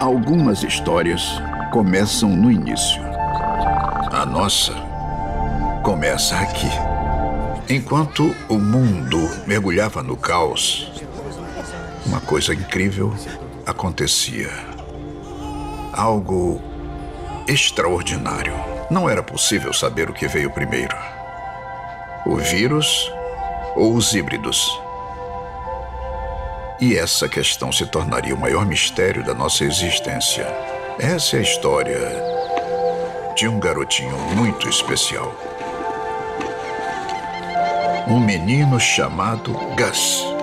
Algumas histórias começam no início. A nossa começa aqui. Enquanto o mundo mergulhava no caos, uma coisa incrível acontecia. Algo extraordinário. Não era possível saber o que veio primeiro: o vírus ou os híbridos. E essa questão se tornaria o maior mistério da nossa existência. Essa é a história de um garotinho muito especial. Um menino chamado Gus.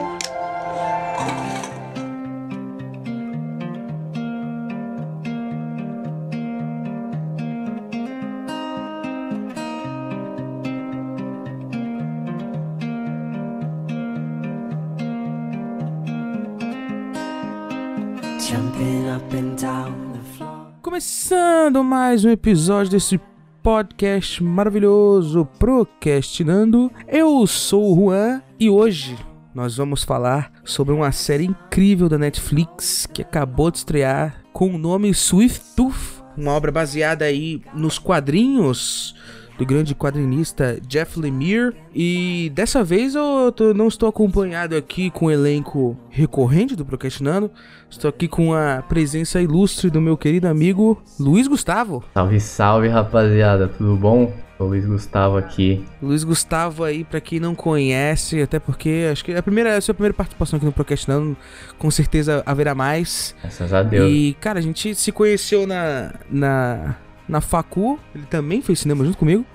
Mais um episódio desse podcast maravilhoso Procrastinando. Eu sou o Juan e hoje nós vamos falar sobre uma série incrível da Netflix que acabou de estrear com o nome Swift Tooth, uma obra baseada aí nos quadrinhos do grande quadrinista Jeff Lemire. E dessa vez eu tô, não estou acompanhado aqui com o elenco recorrente do Procrastinando. Estou aqui com a presença ilustre do meu querido amigo Luiz Gustavo. Salve, salve, rapaziada, tudo bom? O Luiz Gustavo aqui. Luiz Gustavo aí, para quem não conhece, até porque acho que é a primeira, é a sua primeira participação aqui no Procrastinando, com certeza haverá mais. Graças a Deus. E, cara, a gente se conheceu na, na, na Facu, ele também fez cinema junto comigo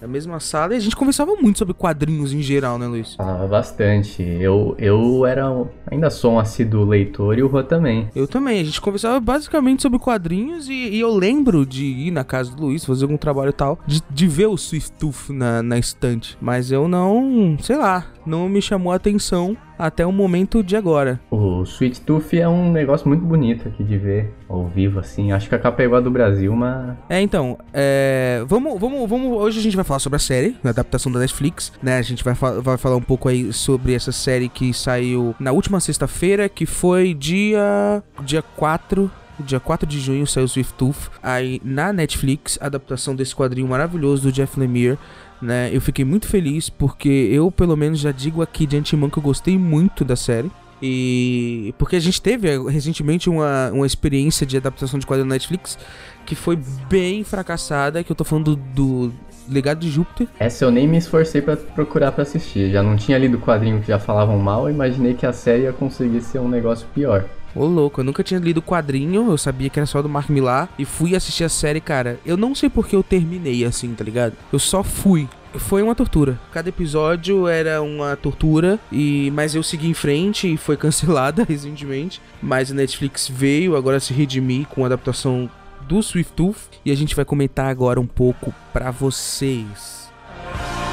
na mesma sala e a gente conversava muito sobre quadrinhos em geral, né, Luiz? Falava bastante. Eu, eu era. Ainda sou um assíduo leitor e o Rô também. Eu também. A gente conversava basicamente sobre quadrinhos e, e, eu lembro de ir na casa do Luiz, fazer algum trabalho e tal, de, de ver o Swift Tooth na, na estante. Mas eu não. sei lá. Não me chamou a atenção até o momento de agora. O Sweet Tooth é um negócio muito bonito aqui de ver ao vivo, assim. Acho que a capa é igual a do Brasil, mas. É, então. É... Vamos, vamos, vamos. Hoje a gente vai falar sobre a série, a adaptação da Netflix, né? A gente vai, fa vai falar um pouco aí sobre essa série que saiu na última sexta-feira, que foi dia. dia 4 dia 4 de junho saiu Swift Tooth aí na Netflix, adaptação desse quadrinho maravilhoso do Jeff Lemire né? Eu fiquei muito feliz porque eu, pelo menos, já digo aqui de antemão que eu gostei muito da série. E porque a gente teve eh, recentemente uma, uma experiência de adaptação de quadrinho na Netflix que foi bem fracassada, que eu tô falando do, do Legado de Júpiter. Essa eu nem me esforcei para procurar para assistir. Já não tinha lido o quadrinho que já falavam mal, imaginei que a série ia conseguir ser um negócio pior. Ô louco, eu nunca tinha lido o quadrinho, eu sabia que era só do Mark Millar e fui assistir a série, cara. Eu não sei porque eu terminei assim, tá ligado? Eu só fui foi uma tortura. Cada episódio era uma tortura e mas eu segui em frente e foi cancelada recentemente. Mas a Netflix veio agora se redimir com a adaptação do Swift Tooth e a gente vai comentar agora um pouco para vocês. Então,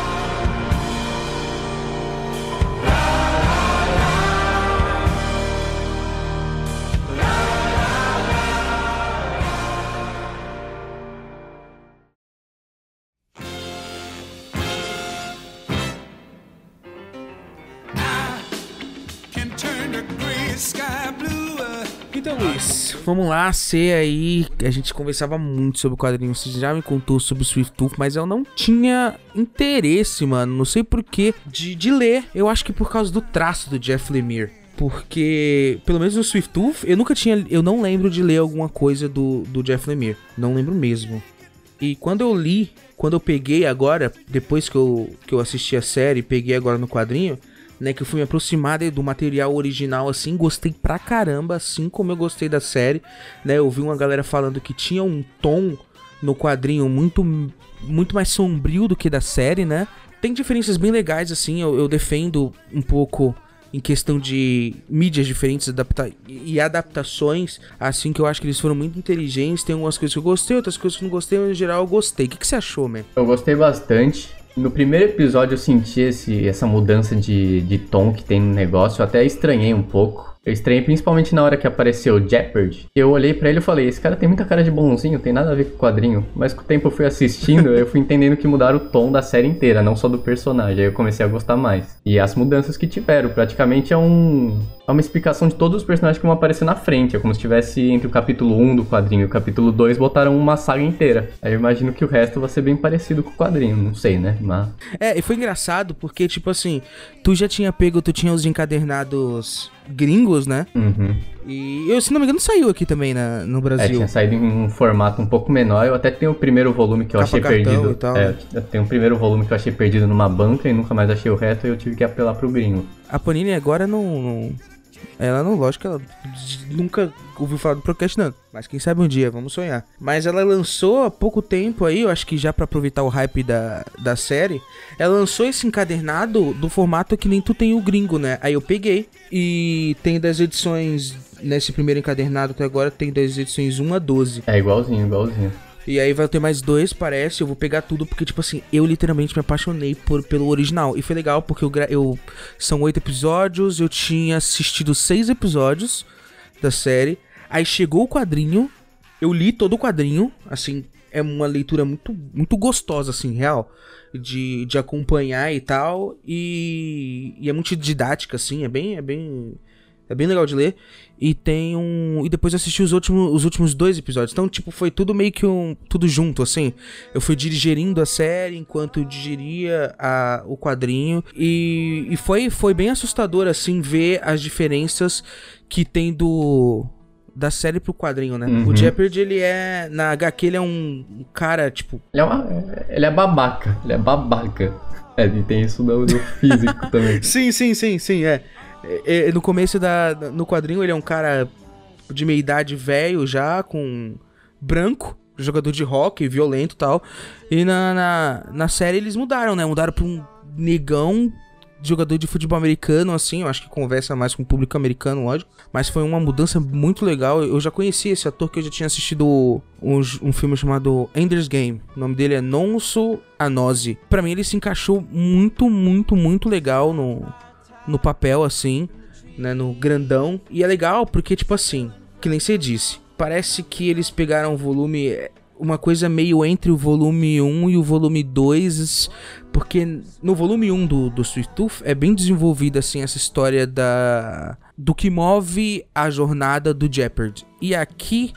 Vamos lá, ser aí. A gente conversava muito sobre o quadrinho. Você já me contou sobre o Swift Tooth, mas eu não tinha interesse, mano. Não sei porquê de, de ler. Eu acho que por causa do traço do Jeff Lemire. Porque, pelo menos no Swift Tooth, eu nunca tinha. Eu não lembro de ler alguma coisa do, do Jeff Lemire. Não lembro mesmo. E quando eu li, quando eu peguei agora, depois que eu, que eu assisti a série, peguei agora no quadrinho né, que eu fui me aproximar do material original assim, gostei pra caramba, assim como eu gostei da série, né? Eu vi uma galera falando que tinha um tom no quadrinho muito muito mais sombrio do que da série, né? Tem diferenças bem legais assim, eu, eu defendo um pouco em questão de mídias diferentes adapta e adaptações, assim que eu acho que eles foram muito inteligentes. Tem algumas coisas que eu gostei, outras coisas que eu não gostei, mas em geral eu gostei. O que, que você achou, man? Eu gostei bastante. No primeiro episódio eu senti esse, essa mudança de, de tom que tem no negócio, eu até estranhei um pouco. Eu estranhei principalmente na hora que apareceu Jeopardy. Eu olhei para ele e falei, esse cara tem muita cara de bonzinho, tem nada a ver com o quadrinho. Mas com o tempo eu fui assistindo, eu fui entendendo que mudaram o tom da série inteira, não só do personagem. Aí eu comecei a gostar mais. E as mudanças que tiveram, praticamente é um é uma explicação de todos os personagens que vão aparecer na frente. É como se tivesse entre o capítulo 1 do quadrinho e o capítulo 2 botaram uma saga inteira. Aí eu imagino que o resto vai ser bem parecido com o quadrinho, não sei, né? Mas... É, e foi engraçado porque, tipo assim, tu já tinha pego, tu tinha os encadernados gringos, né? Uhum. E eu, se não me engano, saiu aqui também na, no É, Brasil. tinha saído em um formato um pouco menor. Eu até tenho o primeiro volume que eu Capa achei perdido. e tal, é, né? eu tenho o primeiro volume que eu achei perdido numa banca e nunca mais achei o resto e eu tive que apelar pro gringo. A Panini agora não, não- Ela não, lógico, ela nunca ouviu falar do Procrastinando. Mas quem sabe um dia, vamos sonhar. Mas ela lançou há pouco tempo aí, eu acho que já pra aproveitar o hype da, da série, ela lançou esse encadernado do formato que nem tu tem o gringo, né? Aí eu peguei e tem das edições. Nesse primeiro encadernado até agora tem das edições 1 a 12. É igualzinho, igualzinho. E aí vai ter mais dois, parece. Eu vou pegar tudo porque, tipo assim, eu literalmente me apaixonei por, pelo original. E foi legal porque eu, eu são oito episódios. Eu tinha assistido seis episódios da série. Aí chegou o quadrinho. Eu li todo o quadrinho. Assim, é uma leitura muito, muito gostosa, assim, real. De, de acompanhar e tal. E, e é muito didática, assim. É bem, é bem. É bem legal de ler. E tem um. E depois eu assisti os últimos, os últimos dois episódios. Então, tipo, foi tudo meio que um. Tudo junto, assim. Eu fui digerindo a série enquanto eu digeria a, o quadrinho. E, e foi, foi bem assustador, assim, ver as diferenças que tem do. Da série pro quadrinho, né? Uhum. O Jeopardy, ele é. Na HQ, ele é um um cara, tipo. Ele é, uma, ele é babaca, ele é babaca. É, tem isso do, do físico também. Sim, sim, sim, sim, é. É, é, No começo da. No quadrinho, ele é um cara de meia idade velho já, com branco, jogador de hockey, violento e tal. E na, na, na série eles mudaram, né? Mudaram pra um negão jogador de futebol americano, assim, eu acho que conversa mais com o público americano, lógico. Mas foi uma mudança muito legal. Eu já conhecia esse ator que eu já tinha assistido um, um filme chamado Ender's Game. O nome dele é Nonso Anose. Pra mim ele se encaixou muito, muito, muito legal no, no papel, assim, né? No grandão. E é legal porque, tipo assim, que nem você disse, parece que eles pegaram o volume. é, Uma coisa meio entre o volume 1 e o volume 2. Porque no volume 1 do, do Sweet Tooth é bem desenvolvida, assim, essa história da. Do que move a jornada do Jeopardy. E aqui,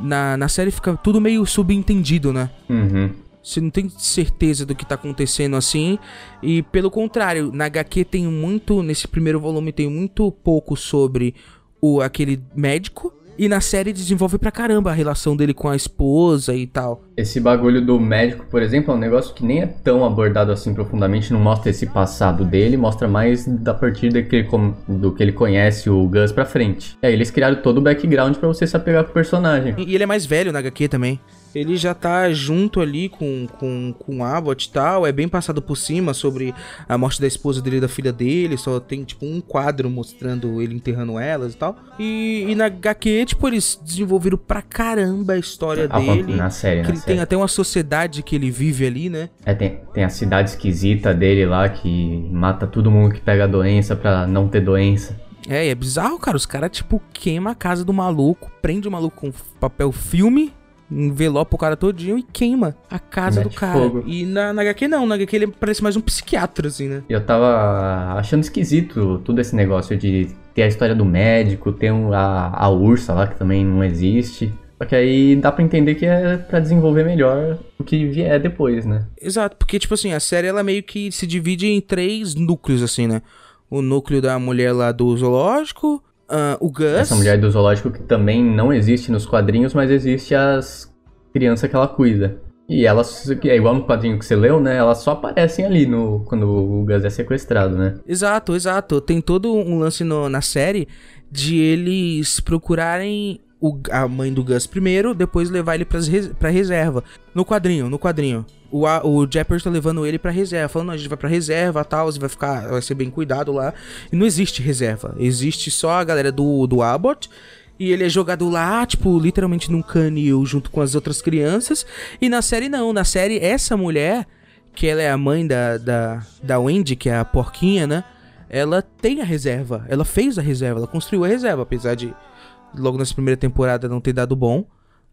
na, na série, fica tudo meio subentendido, né? Uhum. Você não tem certeza do que tá acontecendo assim. E pelo contrário, na HQ tem muito. Nesse primeiro volume tem muito pouco sobre o aquele médico. E na série desenvolve pra caramba a relação dele com a esposa e tal. Esse bagulho do médico, por exemplo, é um negócio que nem é tão abordado assim profundamente, não mostra esse passado dele, mostra mais da partir do que do que ele conhece o Gus pra frente. Aí eles criaram todo o background pra você se apegar com o personagem. E ele é mais velho na HQ também. Ele já tá junto ali com, com, com Abbott e tal. É bem passado por cima sobre a morte da esposa dele e da filha dele. Só tem, tipo, um quadro mostrando ele enterrando elas e tal. E, e na HQ, tipo, eles desenvolveram pra caramba a história Ah, dele. na série, série. Tem até uma sociedade que ele vive ali, né? É, tem, tem a cidade esquisita dele lá que mata todo mundo que pega a doença pra não ter doença. É, e é bizarro, cara. Os caras, tipo, queima a casa do maluco, prende o maluco com papel filme, envelopa o cara todinho e queima a casa Mete do cara. fogo. E na, na HQ não, na HQ ele parece mais um psiquiatra, assim, né? Eu tava achando esquisito todo esse negócio de ter a história do médico, ter um- a, a ursa lá que também não existe. Só que aí dá pra entender que é pra desenvolver melhor o que vier depois, né? Exato, porque, tipo assim, a série ela meio que se divide em três núcleos, assim, né? O núcleo da mulher lá do zoológico, ah, o Gus. Essa mulher do zoológico que também não existe nos quadrinhos, mas existe as crianças que ela cuida. E elas, que é igual no quadrinho que você leu, né? Elas só aparecem ali no, quando o Gus é sequestrado, né? Exato, exato. Tem todo um lance no- na série de eles procurarem o- a mãe do Gus primeiro, depois levar ele pras pra reserva. No quadrinho, no quadrinho. O, o Jeopardy tá levando ele pra reserva, falando, "Não, a gente vai pra reserva tal, você vai ficar, vai ser bem cuidado lá. E não existe reserva, existe só a galera do, do Abbott. E ele é jogado lá, tipo, literalmente num canil junto com as outras crianças. E na série não, na série essa mulher, que ela é a mãe da, da, da Wendy, que é a porquinha, né? ela tem a reserva. Ela fez a reserva, ela construiu a reserva, apesar de logo nessa primeira temporada não ter dado bom,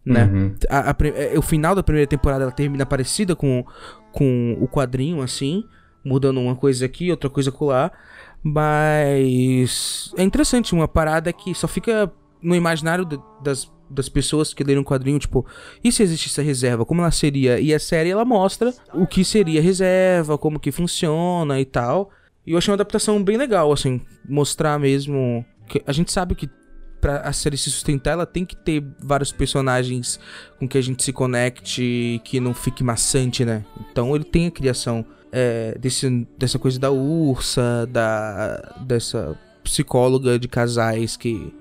né? Uhum. A- a pri- é, o final da primeira temporada ela termina parecida com, com o quadrinho, assim, mudando uma coisa aqui, outra coisa colar. Mas é interessante, uma parada que só fica no imaginário da- das, das pessoas que leram o quadrinho, tipo, e se existisse essa reserva, como ela seria? E a série ela mostra o que seria reserva, como que funciona e tal. E eu achei uma adaptação bem legal, assim, mostrar mesmo. Que a gente sabe que pra a série se sustentar, ela tem que ter vários personagens com que a gente se conecte, que não fique maçante, né? Então ele tem a criação é, desse, dessa coisa da ursa, da, dessa psicóloga de casais que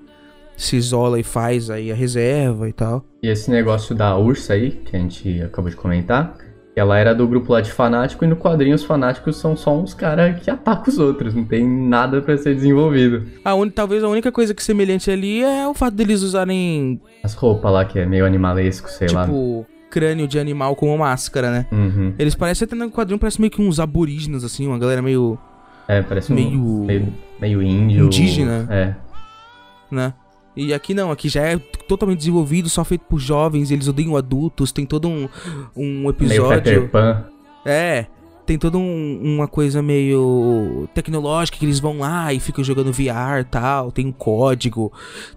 se isola e faz aí a reserva e tal. E esse negócio da ursa aí, que a gente acabou de comentar, ela era do grupo lá de fanático e no quadrinho os fanáticos são só uns caras que atacam os outros, não tem nada pra ser desenvolvido. A un... Talvez a única coisa que é semelhante ali é o fato deles usarem, As roupas lá que é meio animalesco, sei lá. tipo, crânio de animal como máscara, né? Uhum. Eles parecem até no quadrinho, parece meio que uns aborígenes, assim, uma galera meio. É, parece um Meio- meio, meio índio. Indígena. É. né? E aqui não, aqui já é totalmente desenvolvido, só feito por jovens, eles odeiam adultos, tem todo um, um episódio. É, tem toda um- uma coisa meio tecnológica que eles vão lá e ficam jogando VR e tal. Tem um código,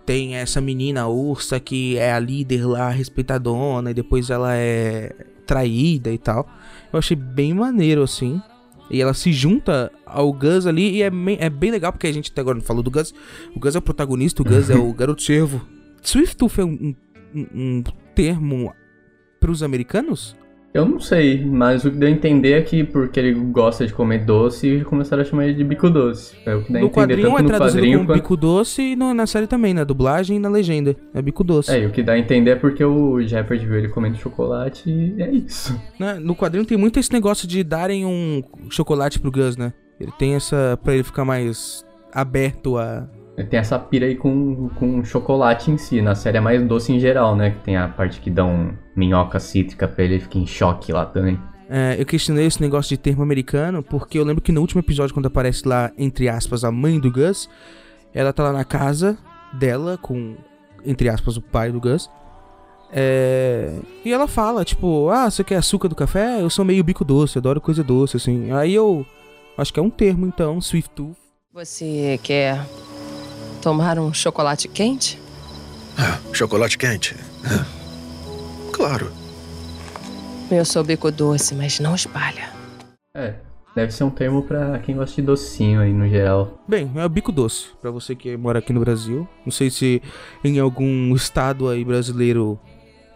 tem essa menina ursa que é a líder lá, respeitadona, e depois ela é traída e tal. Eu achei bem maneiro assim. E ela se junta ao Gus ali e é, é bem legal porque a gente até agora não falou do Gus. O Gus é o protagonista, o Gus é o garoto servo. Swift é um, um, um termo pros americanos? Eu não sei, mas o que deu a entender é que porque ele gosta de comer doce, começaram a chamar ele de bico doce. É o que dá a No entender quadrinho tanto é no traduzido quadrinho como quanto... bico doce e no- na série também, na dublagem e na legenda. É bico doce. É, e o que dá a entender é porque o Shepard viu ele comendo chocolate e é isso. Né? No quadrinho tem muito esse negócio de darem um chocolate pro Gus, né? Ele tem essa. pra ele ficar mais aberto a. Tem essa pira aí com, com chocolate em si. Na série é mais doce em geral, né? Que tem a parte que dá um minhoca cítrica pra ele, ele fica em choque lá também. É, eu questionei esse negócio de termo americano, porque eu lembro que no último episódio, quando aparece lá, entre aspas, a mãe do Gus, ela tá lá na casa dela com, entre aspas, o pai do Gus. É, e ela fala, tipo, ah, você quer açúcar do café? Eu sou meio bico doce, adoro coisa doce, assim. Aí eu acho que é um termo, então, Swift Tooth. Você quer tomar um chocolate quente? Ah, chocolate quente. Ah, Claro. Eu sou bico doce, mas não espalha. É, deve ser um termo pra quem gosta de docinho aí no geral. Bem, é o bico doce, pra você que mora aqui no Brasil. Não sei se em algum estado aí brasileiro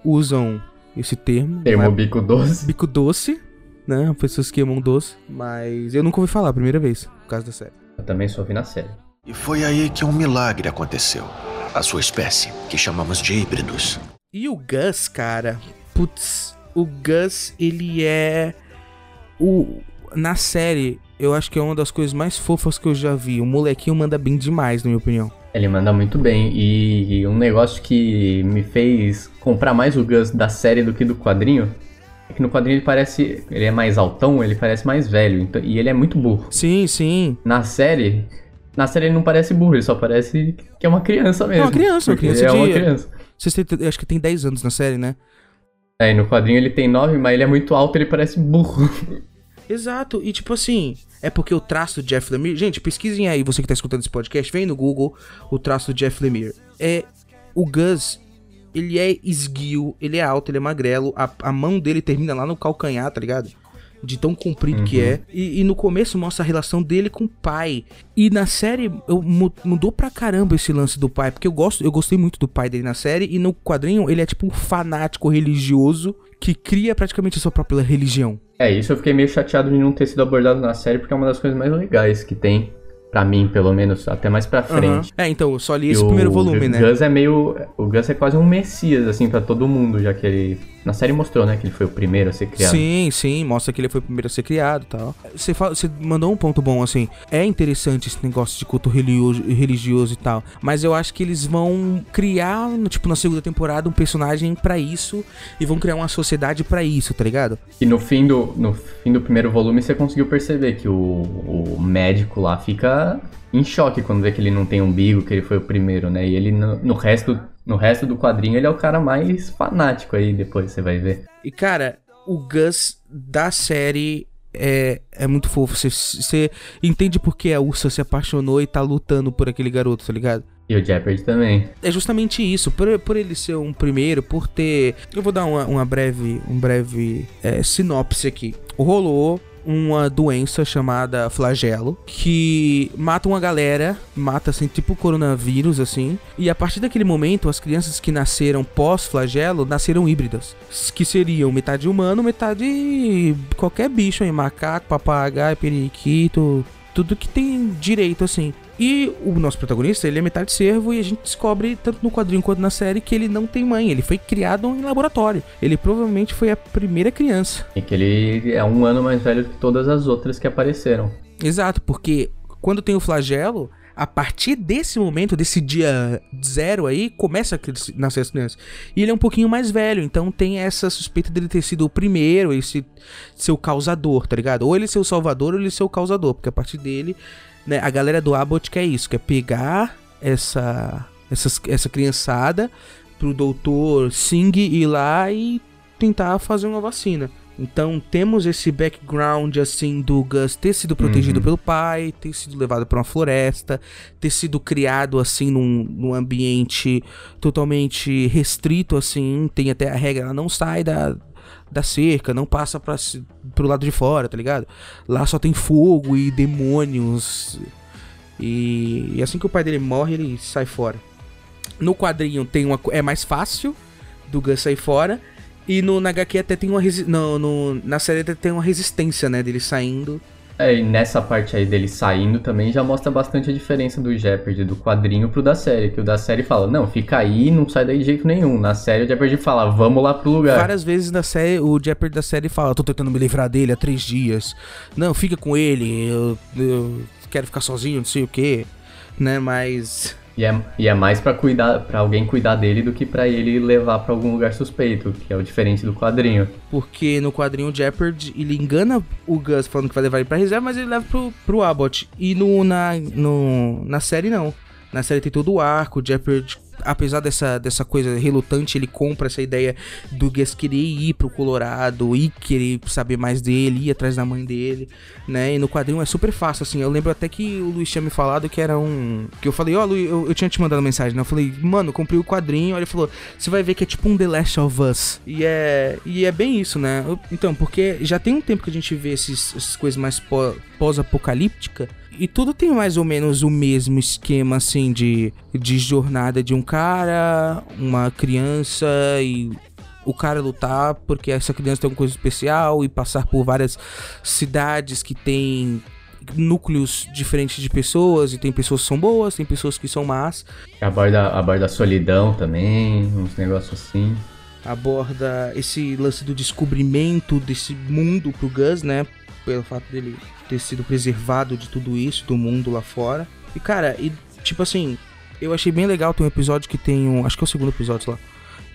usam esse termo. Termo mas- bico doce. bico doce, né? Pessoas que amam doce. Mas eu nunca ouvi falar, primeira vez, por causa da série. Eu também só vi na série. E foi aí que um milagre aconteceu. A sua espécie, que chamamos de híbridos. E o Gus, cara, putz, o Gus, ele é o na série, eu acho que é uma das coisas mais fofas que eu já vi. O molequinho manda bem demais, na minha opinião. Ele manda muito bem. E um negócio que me fez comprar mais o Gus da série do que do quadrinho é que no quadrinho ele parece. Ele é mais altão, ele parece mais velho. então- e ele é muito burro. Sim, sim. Na série. Na série ele não parece burro, ele só parece que é uma criança mesmo. uma criança, uma criança é uma de- criança. Vocês têm, eu acho que tem 10 anos na série, né? É, e no quadrinho ele tem 9, mas ele é muito alto, ele parece burro. Exato, e tipo assim, é porque o traço do Jeff Lemire. Gente, pesquisem aí, você que tá escutando esse podcast, vem no Google o traço do Jeff Lemire. É. O Gus, ele é esguio, ele é alto, ele é magrelo, a, a mão dele termina lá no calcanhar, tá ligado? De tão comprido que é. E, e no começo mostra a relação dele com o pai. E na série eu, mu- mudou pra caramba esse lance do pai. Porque eu gosto, eu gostei muito do pai dele na série. E no quadrinho ele é tipo um fanático religioso que cria praticamente a sua própria religião. É, isso eu fiquei meio chateado de não ter sido abordado na série, porque é uma das coisas mais legais que tem. Pra mim, pelo menos, até mais pra frente. Aham. É, então, eu só li esse E primeiro o volume, né? Gus é meio. O Gus é quase um messias, assim, pra todo mundo, já que ele Na série mostrou, né, que ele foi o primeiro a ser criado. Sim, sim, mostra que ele foi o primeiro a ser criado e tal. Você, fala, você mandou um ponto bom, assim. É interessante esse negócio de culto religioso, religioso e tal. Mas eu acho que eles vão criar, no- tipo, na segunda temporada, um personagem pra isso. E vão criar uma sociedade pra isso, tá ligado? E no fim do, no fim do primeiro volume você conseguiu perceber que o, o médico lá fica em choque quando vê que ele não tem umbigo, que ele foi o primeiro, né? E ele no, no resto no resto do quadrinho ele é o cara mais fanático aí, depois você vai ver. E, cara, o Gus da série é, é muito fofo. Você, você entende por que a Ursa se apaixonou e tá lutando por aquele garoto, tá ligado? E o Jeopardy também. É justamente isso, por, por ele ser um primeiro, por ter. Eu vou dar uma, uma breve, um breve é, sinopse aqui. Rolou uma doença chamada flagelo que mata uma galera, mata assim, tipo coronavírus, assim. E a partir daquele momento, as crianças que nasceram pós-flagelo nasceram híbridas, que seriam metade humano, metade qualquer bicho aí, macaco, papagaio, periquito, tudo que tem direito, assim. E o nosso protagonista, ele é metade cervo e a gente descobre, tanto no quadrinho quanto na série, que ele não tem mãe. Ele foi criado em laboratório. Ele provavelmente foi a primeira criança. E que ele é um ano mais velho que todas as outras que apareceram. Exato, porque quando tem o flagelo, a partir desse momento, desse dia zero aí, começa a nascer as crianças. E ele é um pouquinho mais velho, então tem essa suspeita dele ter sido o primeiro, esse ser o causador, tá ligado? Ou ele ser o salvador ou ele ser o causador, porque a partir dele, né, a galera do Abbott quer isso, quer pegar essa, essas, essa criançada pro doutor Singh ir lá e tentar fazer uma vacina. Então temos esse background assim do Gus ter sido protegido Uhum. pelo pai, ter sido levado para uma floresta, ter sido criado assim num, num ambiente totalmente restrito assim, tem até a regra, ela não sai da, da cerca, não passa para pro lado de fora, tá ligado? Lá só tem fogo e demônios. E, e assim que o pai dele morre, ele sai fora. No quadrinho tem uma é mais fácil do Gus sair fora. E no na HQ até tem uma no, no- na série até tem uma resistência, né, dele saindo. É, e nessa parte aí dele saindo também já mostra bastante a diferença do Jeopardy do quadrinho pro da série. Que o da série fala, não, fica aí, não sai daí de jeito nenhum. Na série o Jeopardy fala, vamos lá pro lugar. Várias vezes na série, o Jeopardy da série fala, tô tentando me livrar dele há três dias. Não, fica com ele, eu, eu quero ficar sozinho, não sei o que, né, mas... E é, e é mais pra cuidar, para alguém cuidar dele do que pra ele levar pra algum lugar suspeito, que é o diferente do quadrinho. Porque no quadrinho o Jeopardy, ele engana o Gus falando que vai levar ele pra reserva, mas ele leva pro, pro Abbott. E no, na, no, na série não. Na série tem todo o arco, o Jeopardy, apesar dessa, dessa coisa relutante, ele compra essa ideia do Gus querer ir pro Colorado, e querer saber mais dele, ir atrás da mãe dele, né? E no quadrinho é super fácil, assim. Eu lembro até que o Luiz tinha me falado que era um. Que eu falei, ó, Luiz, eu, eu tinha te mandado mensagem, né? Eu falei, mano, comprei o quadrinho. Aí ele falou, você vai ver que é tipo um The Last of Us. E é, e é bem isso, né? Eu- Então, porque já tem um tempo que a gente vê esses, essas coisas mais pó- pós-apocalíptica. E tudo tem mais ou menos o mesmo esquema, assim, de, de jornada de um cara, uma criança e o cara lutar porque essa criança tem uma coisa especial e passar por várias cidades que tem núcleos diferentes de pessoas e tem pessoas que são boas, tem pessoas que são más. Aborda, aborda a solidão também, uns negócios assim. Aborda esse lance do descobrimento desse mundo pro Gus, né? Pelo fato dele ter sido preservado de tudo isso, do mundo lá fora. E cara, e tipo assim, eu achei bem legal ter um episódio que tem um. Acho que é o segundo episódio, lá.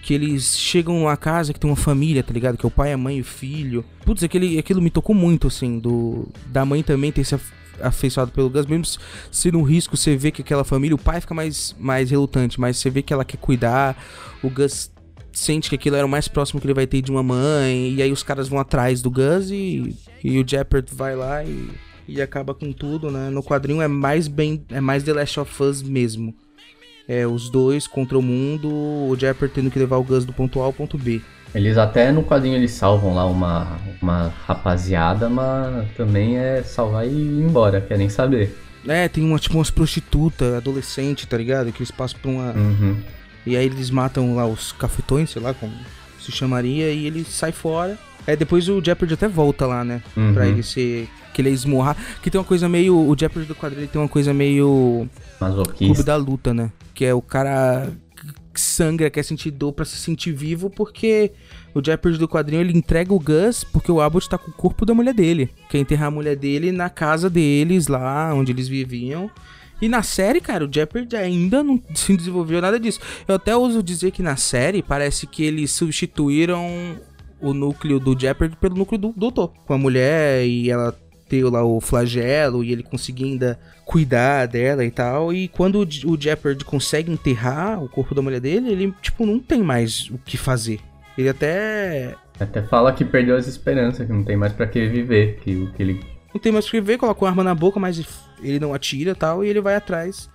Que eles chegam numa casa que tem uma família, tá ligado? Que é o pai, a mãe e o filho. Putz, aquele, aquilo me tocou muito, assim, do. Da mãe também ter se af- afeiçoado pelo Gus, mesmo sendo um risco, você vê que aquela família, o pai fica mais, mais relutante, mas você vê que ela quer cuidar. O Gus sente que aquilo era o mais próximo que ele vai ter de uma mãe. E aí os caras vão atrás do Gus e, e o Jeopardy vai lá e, e acaba com tudo, né? No quadrinho é mais bem. É mais The Last of Us mesmo. É os dois contra o mundo, o Jeopardy tendo que levar o Gus do ponto A ao ponto B. Eles até no quadrinho eles salvam lá uma, uma rapaziada, mas também é salvar e ir embora, quer nem saber. É, tem uma tipo umas prostitutas, adolescente, tá ligado? Que eles passam por uma. Uhum. E aí eles matam lá os cafetões, sei lá como se chamaria, e ele sai fora. É, depois o Jeopardy até volta lá, né? Uhum. Pra ele ser. Que ele é esmorrar. Que tem uma coisa meio. O Jeopardy do quadrinho ele tem uma coisa meio. Clube Masoquista. da luta, né? Que é o cara. sangra, quer sentir dor pra se sentir vivo, porque o Jeopardy do quadrinho ele entrega o Gus porque o Abbott tá com o corpo da mulher dele. Quer enterrar a mulher dele na casa deles, lá onde eles viviam. E na série, cara, o Jeopardy ainda não se desenvolveu nada disso. Eu até ouso dizer que na série parece que eles substituíram o núcleo do Jeopardy pelo núcleo do doutor. Com a mulher e ela ter lá o flagelo e ele conseguir ainda cuidar dela e tal. E quando o Jeopardy consegue enterrar o corpo da mulher dele, ele, tipo, não tem mais o que fazer. Ele até. Até fala que perdeu as esperanças, que não tem mais para que viver, que o que ele. Não tem mais o que viver, coloca uma arma na boca, mas ele não atira e tal, e ele vai atrás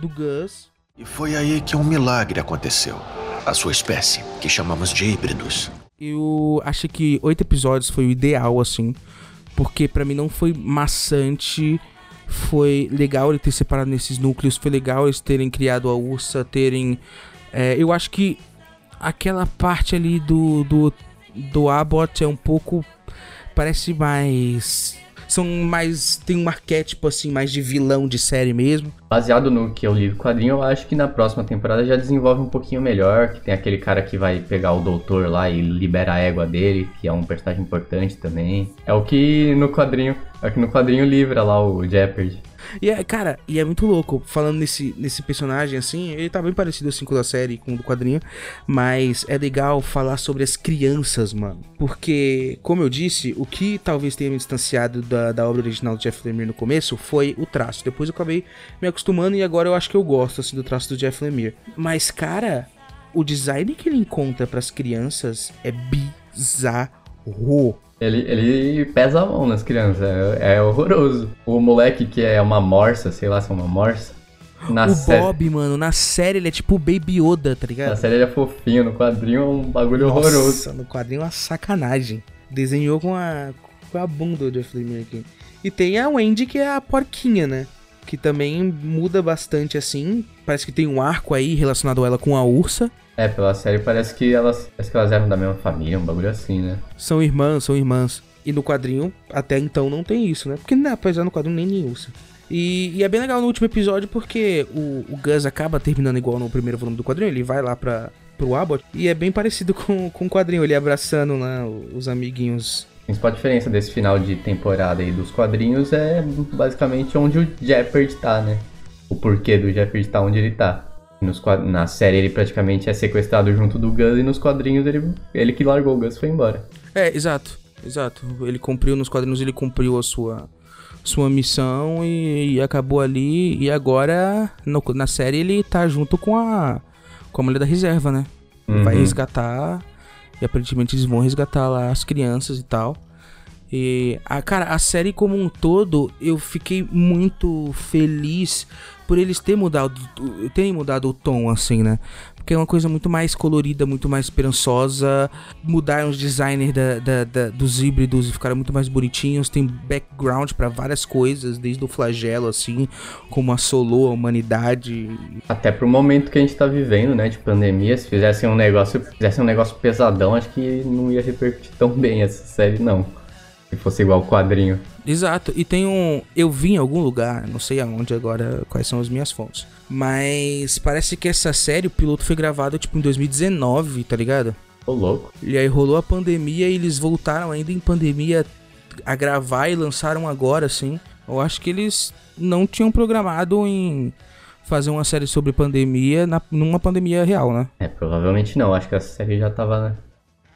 do Gus. E foi aí que um milagre aconteceu. A sua espécie, que chamamos de híbridos. Eu acho que oito episódios foi o ideal, assim. Porque para mim não foi maçante. Foi legal ele ter separado nesses núcleos. Foi legal eles terem criado a Ursa, terem. É, eu acho que aquela parte ali do, do, do Abbott é um pouco. Parece mais. São mais. Tem um arquétipo assim, mais de vilão de série mesmo. Baseado no que eu li do quadrinho, eu acho que na próxima temporada já desenvolve um pouquinho melhor. Que tem aquele cara que vai pegar o doutor lá e libera a égua dele, que é um personagem importante também. É o que no quadrinho. É o que no quadrinho livra lá o Jeopardy. E é, cara, e é muito louco, falando nesse, nesse personagem, assim, ele tá bem parecido assim com o da série, com o do quadrinho, mas é legal falar sobre as crianças, mano. Porque, como eu disse, o que talvez tenha me distanciado da, da obra original do Jeff Lemire no começo foi o traço. Depois eu acabei me acostumando e agora eu acho que eu gosto, assim, do traço do Jeff Lemire. Mas, cara, o design que ele encontra para as crianças é bizarro. Ele, ele pesa a mão nas crianças, é, é, horroroso. O moleque que é uma morsa, sei lá se é uma morsa. Na o série... Bob, mano, na série ele é tipo o Baby Yoda, tá ligado? Na série ele é fofinho, no quadrinho é um bagulho Nossa, horroroso. no quadrinho é uma sacanagem. Desenhou com a, com a bunda do Jeff Lemire aqui. E tem a Wendy, que é a porquinha, né? Que também muda bastante assim. Parece que tem um arco aí relacionado a ela com a ursa. É, pela série parece que elas, parece que elas eram da mesma família, um bagulho assim, né? São irmãs, são irmãs. E no quadrinho, até então, não tem isso, né? Porque, né, apesar no quadrinho, nem Nilson. E, e, é bem legal no último episódio porque o, o Gus acaba terminando igual no primeiro volume do quadrinho. Ele vai lá pra, pro Abbott e é bem parecido com, com o quadrinho. Ele abraçando né, os amiguinhos. A principal diferença desse final de temporada aí dos quadrinhos é basicamente onde o Jeopardy tá, né? O porquê do Jeopardy tá onde ele tá. Nos, na série ele praticamente é sequestrado junto do Gus e nos quadrinhos ele, ele que largou o Gus foi embora. É, exato, exato. Ele cumpriu, nos quadrinhos ele cumpriu a sua, sua missão e, e acabou ali. E agora no, na série ele tá junto com a, com a mulher da reserva, né? Uhum. Vai resgatar. E aparentemente eles vão resgatar lá as crianças e tal. E, a, cara, a série como um todo, eu fiquei muito feliz por eles terem mudado, terem mudado o tom, assim, né? Porque é uma coisa muito mais colorida, muito mais esperançosa. Mudaram os designers da, da, da, dos híbridos e ficaram muito mais bonitinhos. Tem background para várias coisas, desde o flagelo, assim, como assolou a humanidade. Até pro momento que a gente tá vivendo, né, de pandemia, se fizessem um negócio, fizessem um negócio pesadão, acho que não ia repercutir tão bem essa série, não. Se fosse igual o quadrinho. Exato. E tem um. Eu vi em algum lugar, não sei aonde agora, quais são as minhas fontes. Mas parece que essa série, o piloto foi gravado tipo em 2019, tá ligado? Ô, louco. E aí rolou a pandemia e eles voltaram ainda em pandemia a gravar e lançaram agora, assim. Eu acho que eles não tinham programado em fazer uma série sobre pandemia na, numa pandemia real, né? É, provavelmente não. Acho que a série já tava né?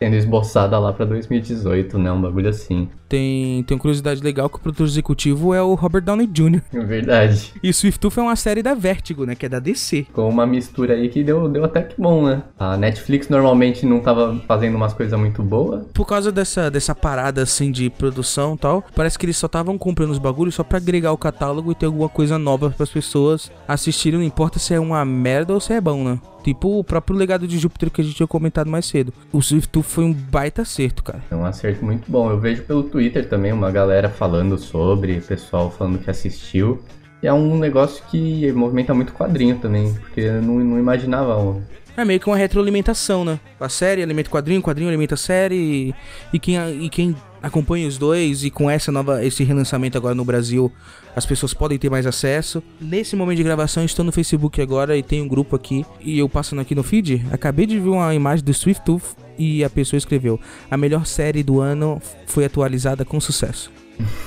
Sendo esboçada lá pra 2018, né? Um bagulho assim. Tem, tem uma curiosidade legal que o produtor executivo é o Robert Downey Jr. É verdade. E Swift Tooth é uma série da Vertigo, né? Que é da DC. Com uma mistura aí que deu, deu até que bom, né? A Netflix normalmente não tava fazendo umas coisas muito boas. Por causa dessa, dessa parada, assim, de produção e tal, parece que eles só estavam comprando os bagulhos só pra agregar o catálogo e ter alguma coisa nova para as pessoas assistirem. Não importa se é uma merda ou se é bom, né? Tipo o próprio legado de Júpiter que a gente tinha comentado mais cedo. O Swift foi um baita acerto, cara. É um acerto muito bom. Eu vejo pelo Twitter também uma galera falando sobre, pessoal falando que assistiu. E é um negócio que movimenta muito quadrinho também, porque eu não, não imaginava É meio que uma retroalimentação, né? A série alimenta o quadrinho, o quadrinho alimenta a série. E, e quem, e quem acompanha os dois e com essa nova esse relançamento agora no Brasil, as pessoas podem ter mais acesso. Nesse momento de gravação, estou no Facebook agora e tem um grupo aqui e eu passando aqui no feed, acabei de ver uma imagem do Swift Tooth e a pessoa escreveu: "A melhor série do ano foi atualizada com sucesso".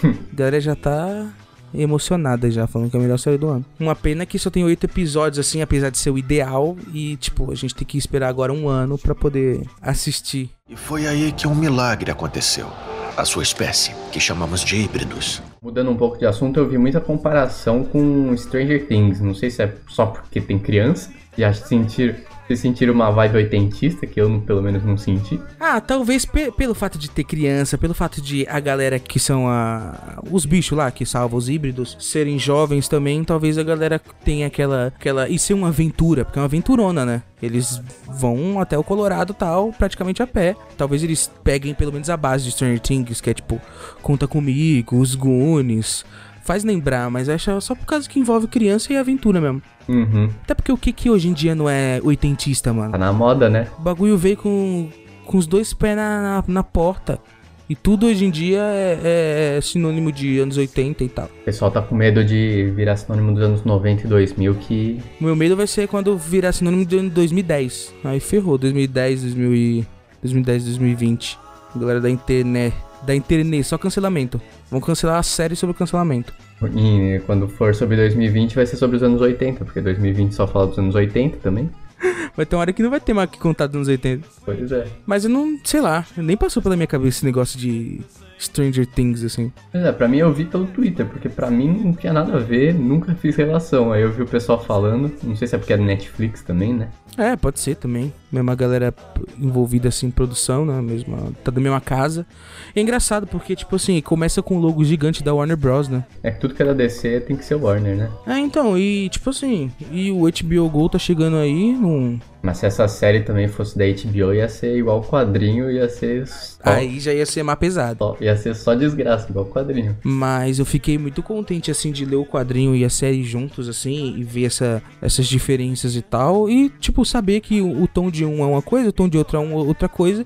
a galera já tá emocionada já, falando que é a melhor série do ano. Uma pena que só tem oito episódios, assim, apesar de ser o ideal. E, tipo, a gente tem que esperar agora um ano para poder assistir. E foi aí que um milagre aconteceu. A sua espécie, que chamamos de híbridos. Mudando um pouco de assunto, eu vi muita comparação com Stranger Things. Não sei se é só porque tem criança e acho sentir vocês sentiram uma vibe oitentista, que eu pelo menos não senti? Ah, talvez pe pelo fato de ter criança, pelo fato de a galera que são a... os bichos lá, que salvam os híbridos, serem jovens também, talvez a galera tenha aquela... aquela... E ser uma aventura, porque é uma aventurona, né? Eles vão até o Colorado tal, praticamente a pé. Talvez eles peguem pelo menos a base de Stranger Things, que é tipo, Conta Comigo, Os Goonies faz lembrar, mas acho só por causa que envolve criança e aventura mesmo. Uhum. Até porque o que que hoje em dia não é oitentista, mano? Tá na moda, né? O bagulho veio com, com os dois pés na, na, na porta. E tudo hoje em dia é, é, é, sinônimo de anos 80 e tal. O pessoal tá com medo de virar sinônimo dos anos 90 e 2000 que... Meu medo vai ser quando virar sinônimo de 2010. Aí ferrou, 2010, 2000 e... 2010, 2020. Galera da internet da internet, só cancelamento. Vão cancelar a série sobre cancelamento. E quando for sobre 2020 vai ser sobre os anos 80, porque 2020 só fala dos anos 80 também. Vai ter uma hora que não vai ter mais que contar dos anos 80. Pois é. Mas eu não, sei lá, nem passou pela minha cabeça esse negócio de Stranger Things, assim. Pois é, pra mim eu vi pelo Twitter, porque pra mim não tinha nada a ver, nunca fiz relação. Aí eu vi o pessoal falando, não sei se é porque é do Netflix também, né? É, pode ser também. Mesma galera envolvida assim em produção, né? Mesma, tá da mesma casa. E é engraçado porque, tipo assim, começa com o logo gigante da Warner Bros, né? É que tudo que é da DC tem que ser Warner, né? É, então, e tipo assim, e o HBO Go tá chegando aí num. Mas se essa série também fosse da HBO, ia ser igual o quadrinho, ia ser. Só... Aí já ia ser mais pesado. Só, ia ser só desgraça, igual o quadrinho. Mas eu fiquei muito contente, assim, de ler o quadrinho e a série juntos, assim, e ver essa, essas diferenças e tal. E, tipo, saber que o, o tom de um é uma coisa, o tom de outro é uma, outra coisa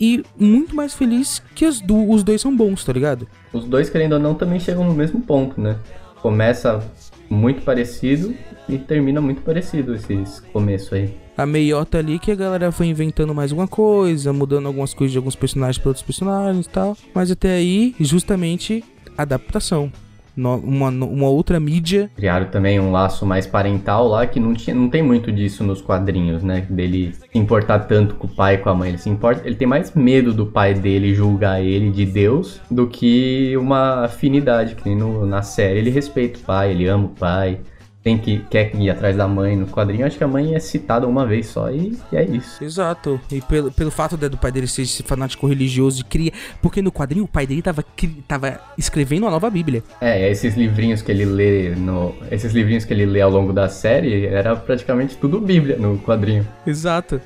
e muito mais feliz que os, do, os dois são bons, tá ligado? Os dois, querendo ou não, também chegam no mesmo ponto, né? Começa muito parecido e termina muito parecido esses começos aí. A meiota ali que a galera foi inventando mais alguma coisa, mudando algumas coisas de alguns personagens para outros personagens e tal. Mas até aí, justamente, adaptação uma, uma outra mídia. Criaram também um laço mais parental lá, que não, tinha, não tem muito disso nos quadrinhos, né? Dele se importar tanto com o pai e com a mãe. Ele se importa, ele tem mais medo do pai dele julgar ele de Deus do que uma afinidade, que nem no, na série. Ele respeita o pai, ele ama o pai tem que quer ir atrás da mãe no quadrinho, acho que a mãe é citada uma vez só e, e é isso. Exato. E pelo, pelo fato de, do pai dele ser esse fanático religioso e cria. Porque no quadrinho o pai dele tava, tava escrevendo a nova Bíblia. É, esses livrinhos que ele lê no. Esses livrinhos que ele lê ao longo da série era praticamente tudo Bíblia no quadrinho. Exato.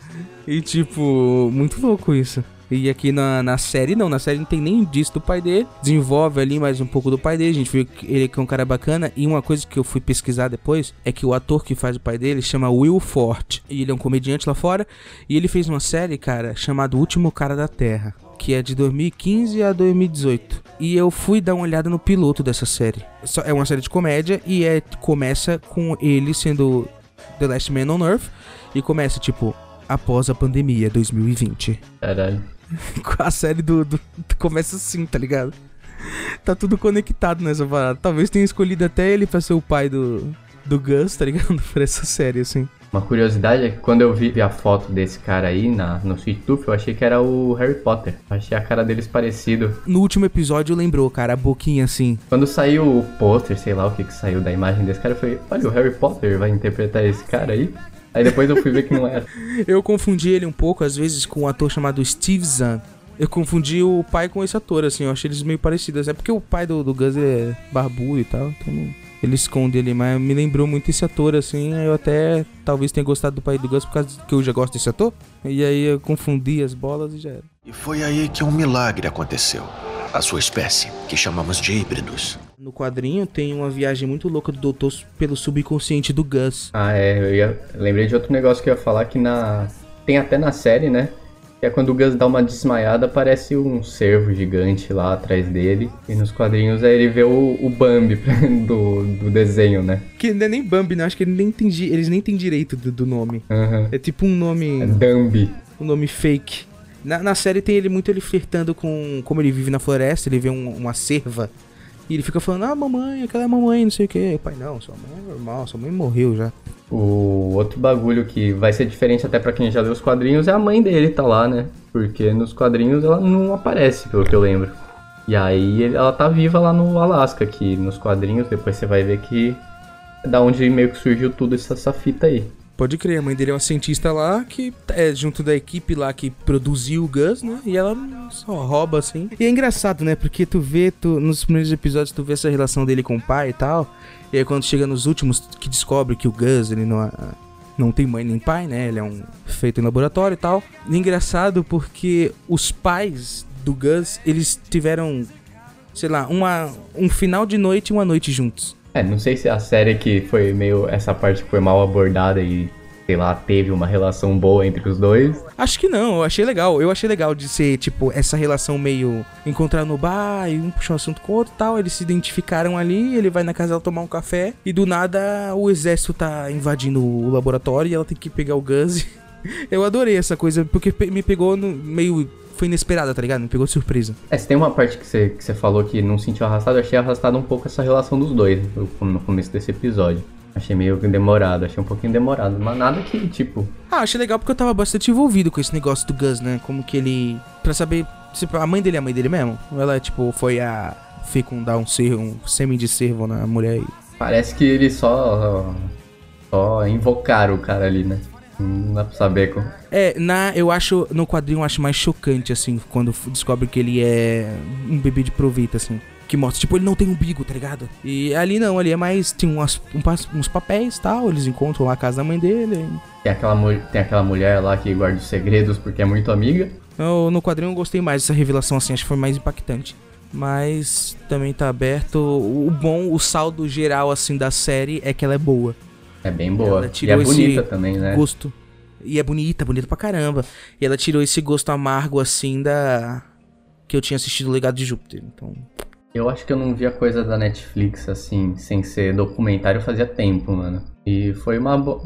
E tipo, muito louco isso. E aqui na, na série, não, na série não tem nem disso do pai dele. Desenvolve ali mais um pouco do pai dele. A gente viu que ele é um cara bacana. E uma coisa que eu fui pesquisar depois é que o ator que faz o pai dele chama Will Forte. E ele é um comediante lá fora. E ele fez uma série, cara, chamada O Último Cara da Terra. Que é de 2015 a 2018. E eu fui dar uma olhada no piloto dessa série. É uma série de comédia e é começa com ele sendo The Last Man on Earth. E começa tipo após a pandemia 2020. Caralho. a série do, do, Começa assim, tá ligado? Tá tudo conectado nessa parada. Talvez tenha escolhido até ele pra ser o pai do, do Gus, tá ligado? pra essa série, assim. Uma curiosidade é que quando eu vi a foto desse cara aí na, no Sweet Tooth, eu achei que era o Harry Potter. Achei a cara deles parecido. No último episódio lembrou, cara, a boquinha assim. Quando saiu o pôster, sei lá o que que saiu da imagem desse cara, eu falei, olha, o Harry Potter vai interpretar esse cara aí? Aí depois eu fui ver que não era. eu confundi ele um pouco, às vezes, com um ator chamado Steve Zahn. Eu confundi o pai com esse ator, assim, eu achei eles meio parecidos. É porque o pai do, do Gus é barbudo e tal, então ele esconde ele, mas me lembrou muito esse ator, assim. Eu até talvez tenha gostado do pai do Gus por causa que eu já gosto desse ator. E aí eu confundi as bolas e já era. E foi aí que um milagre aconteceu. A sua espécie, que chamamos de híbridos, No quadrinho tem uma viagem muito louca do doutor pelo subconsciente do Gus. Ah, é, eu ia, lembrei de outro negócio que eu ia falar que na tem até na série, né? Que é quando o Gus dá uma desmaiada, aparece um cervo gigante lá atrás dele. E nos quadrinhos aí ele vê o, o Bambi do, do desenho, né? Que não é nem Bambi, né? Acho que ele nem tem, eles nem têm direito do, do nome. Aham. É tipo um nome. É Dumbi. um nome fake. Na, na série tem ele muito ele flertando com. Como ele vive na floresta, ele vê um- uma cerva. E ele fica falando, ah, mamãe, aquela é mamãe, não sei o que. Pai, não, sua mãe é normal, sua mãe morreu já. O outro bagulho que vai ser diferente até pra quem já leu os quadrinhos é a mãe dele tá lá, né? Porque nos quadrinhos ela não aparece, pelo que eu lembro. E aí ela tá viva lá no Alasca, que nos quadrinhos depois você vai ver que é da onde meio que surgiu tudo essa, essa fita aí. Pode crer, a mãe dele é uma cientista lá que é junto da equipe lá que produziu o Gus, né? E ela só rouba assim. E é engraçado, né? Porque tu vê, tu, nos primeiros episódios, tu vê essa relação dele com o pai e tal. E aí quando chega nos últimos, que descobre que o Gus, ele não, não tem mãe nem pai, né? Ele é um feito em laboratório e tal. E é engraçado porque os pais do Gus, eles tiveram, sei lá, uma, um final de noite e uma noite juntos. É, não sei se a série que foi meio. essa parte que foi mal abordada e, sei lá, teve uma relação boa entre os dois. Acho que não, eu achei legal. Eu achei legal de ser, tipo, essa relação meio encontrar no bar e um puxar um assunto com o outro tal. Eles se identificaram ali, ele vai na casa dela tomar um café e do nada o exército tá invadindo o laboratório e ela tem que pegar o Gus. Eu adorei essa coisa, porque me pegou no meio. Foi inesperada, tá ligado? Me pegou de surpresa. É, se tem uma parte que você, que você falou que não sentiu arrastado, eu achei arrastado um pouco essa relação dos dois no, começo desse episódio. Achei meio demorado, achei um pouquinho demorado, mas nada que, tipo, Ah, achei legal porque eu tava bastante envolvido com esse negócio do Gus, né? Como que ele. Pra saber se a mãe dele é a mãe dele mesmo. Ou ela, tipo, foi a fecundar um cervo, um sêmen de cervo na mulher e. parece que eles só. só invocaram o cara ali, né? Não dá pra saber como. É, na, eu acho, no quadrinho eu acho mais chocante, assim, quando descobre que ele é um bebê de proveito, assim. Que mostra, tipo, ele não tem umbigo, tá ligado? E ali não, ali é mais, tem umas, um uns papéis e tal, eles encontram lá a casa da mãe dele. Tem aquela, tem aquela mulher lá que guarda os segredos porque é muito amiga. Eu, no quadrinho eu gostei mais dessa revelação, assim, acho que foi mais impactante. Mas também tá aberto. O bom, o saldo geral, assim, da série é que ela é boa. É bem boa. Ela E tirou é bonita também, né? Gosto. E é bonita, bonita pra caramba. E ela tirou esse gosto amargo, assim, da. Que eu tinha assistido o Legado de Júpiter. Então. Eu acho que eu não via coisa da Netflix assim, sem ser documentário fazia tempo, mano. E foi uma boa.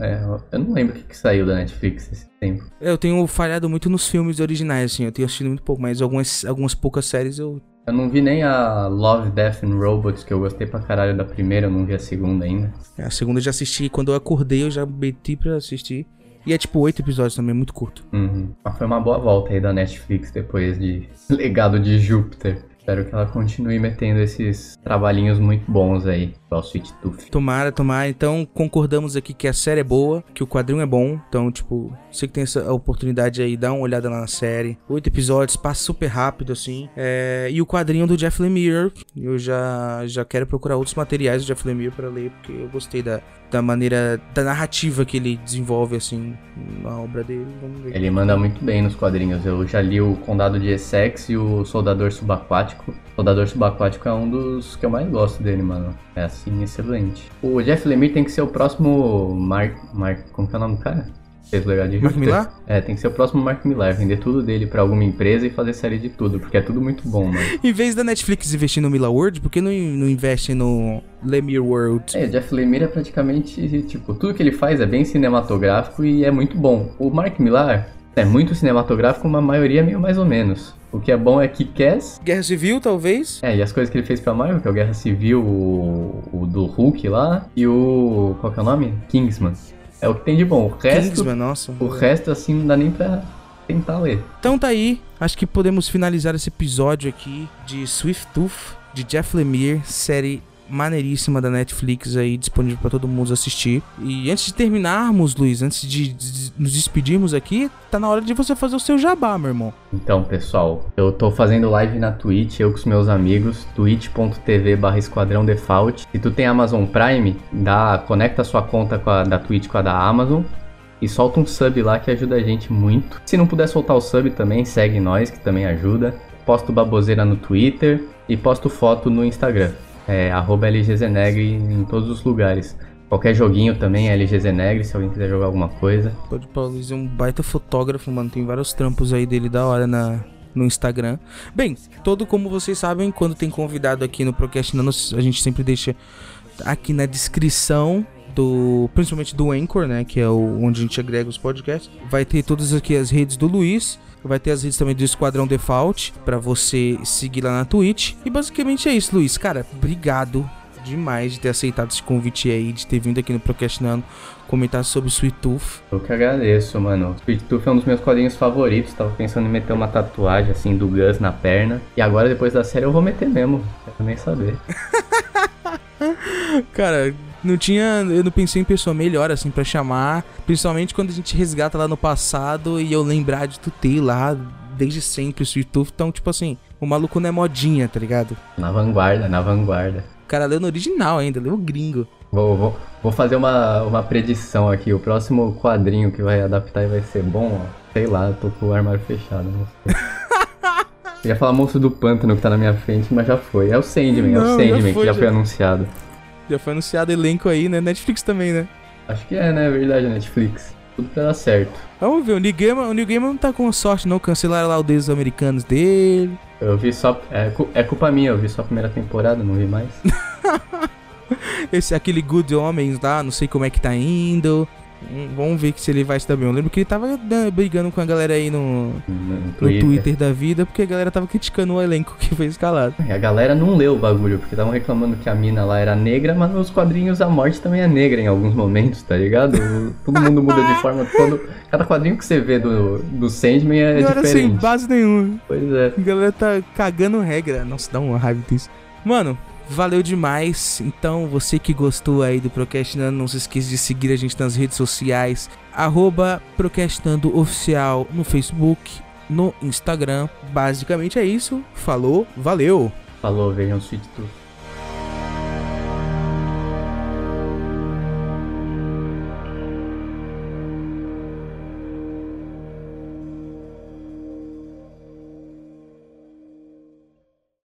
eu não lembro o que, que saiu da Netflix esse tempo. Eu tenho falhado muito nos filmes originais, assim. Eu tenho assistido muito pouco, mas algumas, algumas poucas séries eu. Eu não vi nem a Love, Death and Robots, que eu gostei pra caralho da primeira, eu não vi a segunda ainda. A segunda eu já assisti. Quando eu acordei, eu já meti pra assistir. E é tipo oito episódios também, muito curto. Uhum. Mas foi uma boa volta aí da Netflix depois de Legado de Júpiter. Espero que ela continue metendo esses trabalhinhos muito bons aí, igual Sweet Tooth. Tomara, tomara. Então, concordamos aqui que a série é boa, que o quadrinho é bom. Então, tipo, você que tem essa oportunidade aí, dá uma olhada lá na série. Oito episódios, passa super rápido, assim. É, E o quadrinho do Jeff Lemire, eu já, já quero procurar outros materiais do Jeff Lemire pra ler, porque eu gostei da, da maneira, da narrativa que ele desenvolve, assim, na obra dele. Vamos ver. Ele manda muito bem nos quadrinhos. Eu já li o Condado de Essex e o Soldador Subaquático. O Soldador Subaquático é um dos que eu mais gosto dele, mano. É assim, excelente. O Jeff Lemire tem que ser o próximo Mark. Mark como que é o nome do cara? Fez o legado de Mark? Millar? É, tem que ser o próximo Mark Millar. Vender tudo dele pra alguma empresa e fazer série de tudo, porque é tudo muito bom, mano. Em vez da Netflix investir no Mila World, por que não, não investe no Lemire World? É, Jeff Lemire é praticamente, tipo, tudo que ele faz é bem cinematográfico e é muito bom. O Mark Millar é muito cinematográfico, uma maioria é meio mais ou menos. O que é bom é que Cass Guerra Civil, talvez? É, e as coisas que ele fez pra Marvel, que é o Guerra Civil, o, o do Hulk lá, e o. qual que é o nome? Kingsman. É o que tem de bom. O resto, Kingsman, nossa. o resto assim, não dá nem pra tentar ler. Então tá aí, acho que podemos finalizar esse episódio aqui de Swift Tooth, de Jeff Lemire, série maneiríssima da Netflix aí, disponível pra todo mundo assistir. E antes de terminarmos, Luiz, antes de, nos despedirmos aqui, tá na hora de você fazer o seu jabá, meu irmão. Então, pessoal, eu tô fazendo live na Twitch, eu com os meus amigos, twitch.tv barra esquadrão default. Se tu tem Amazon Prime, dá, conecta sua conta a, da Twitch com a da Amazon e solta um sub lá que ajuda a gente muito. Se não puder soltar o sub também, segue nós que também ajuda. Posto baboseira no Twitter e posto foto no Instagram. É LGZenegre em todos os lugares. Qualquer joguinho também é LGZenegre, se alguém quiser jogar alguma coisa. Pode Paulo Luiz é um baita fotógrafo, mano. Tem vários trampos aí dele da hora na, no Instagram. Bem, todo como vocês sabem, quando tem convidado aqui no Procrastinando, a gente sempre deixa aqui na descrição do, principalmente do Anchor, né, que é o onde a gente agrega os podcasts. Vai ter todas aqui as redes do Luiz, vai ter as redes também do Esquadrão Default para você seguir lá na Twitch. E basicamente é isso, Luiz. Cara, obrigado demais de ter aceitado esse convite aí, de ter vindo aqui no Procrastinando comentar sobre Sweet Tooth. Eu que agradeço, mano. Sweet Tooth é um dos meus quadrinhos favoritos. Tava pensando em meter uma tatuagem assim do Gus na perna. E agora, depois da série, eu vou meter mesmo. Quero nem saber. Cara, não tinha. Eu não pensei em pessoa melhor, assim, para chamar. Principalmente quando a gente resgata lá no passado e eu lembrar de tu ter lá desde sempre o Sweet Tooth. Então, tipo assim, o maluco não é modinha, tá ligado? Na vanguarda, na vanguarda. O cara leu no original ainda, leu gringo. Vou, vou, vou fazer uma, uma predição aqui. O próximo quadrinho que vai adaptar e vai ser bom, ó. Sei lá, eu tô com o armário fechado, não sei. Eu ia falar Monstro do Pântano que tá na minha frente, mas já foi. É o Sandman, é o Não, já Sandman foi, que já, já. foi anunciado. Já foi anunciado elenco aí, né? Netflix também, né? Acho que é, né? É verdade, Netflix. Tudo dar certo. Vamos ver, o New Gaiman, o New Gaiman não tá com sorte não, cancelaram lá o deus americanos dele. Eu vi só. É, é culpa minha, eu vi só a primeira temporada, não vi mais. Esse, aquele Good Homens lá, não sei como é que tá indo. Hum, Vamos ver se ele vai se dar bem. Eu lembro que ele tava né, brigando com a galera aí no, No, no no Twitter. Twitter da vida, porque a galera tava criticando o elenco que foi escalado. E a galera não leu o bagulho, porque estavam reclamando que a mina lá era negra, mas nos quadrinhos a morte também é negra em alguns momentos, tá ligado? Todo mundo muda de forma. Todo, cada quadrinho que você vê do, do Sandman é sem diferente. base nenhuma. Pois é. A galera tá cagando regra. Nossa, dá uma raiva disso. Mano, valeu demais. Então, você que gostou aí do Procrastinando, não se esqueça de seguir a gente nas redes sociais. Arroba Procrastinando Oficial no Facebook, no Instagram. Basicamente é isso. Falou, valeu! Falou, vejam Sweet Tooth.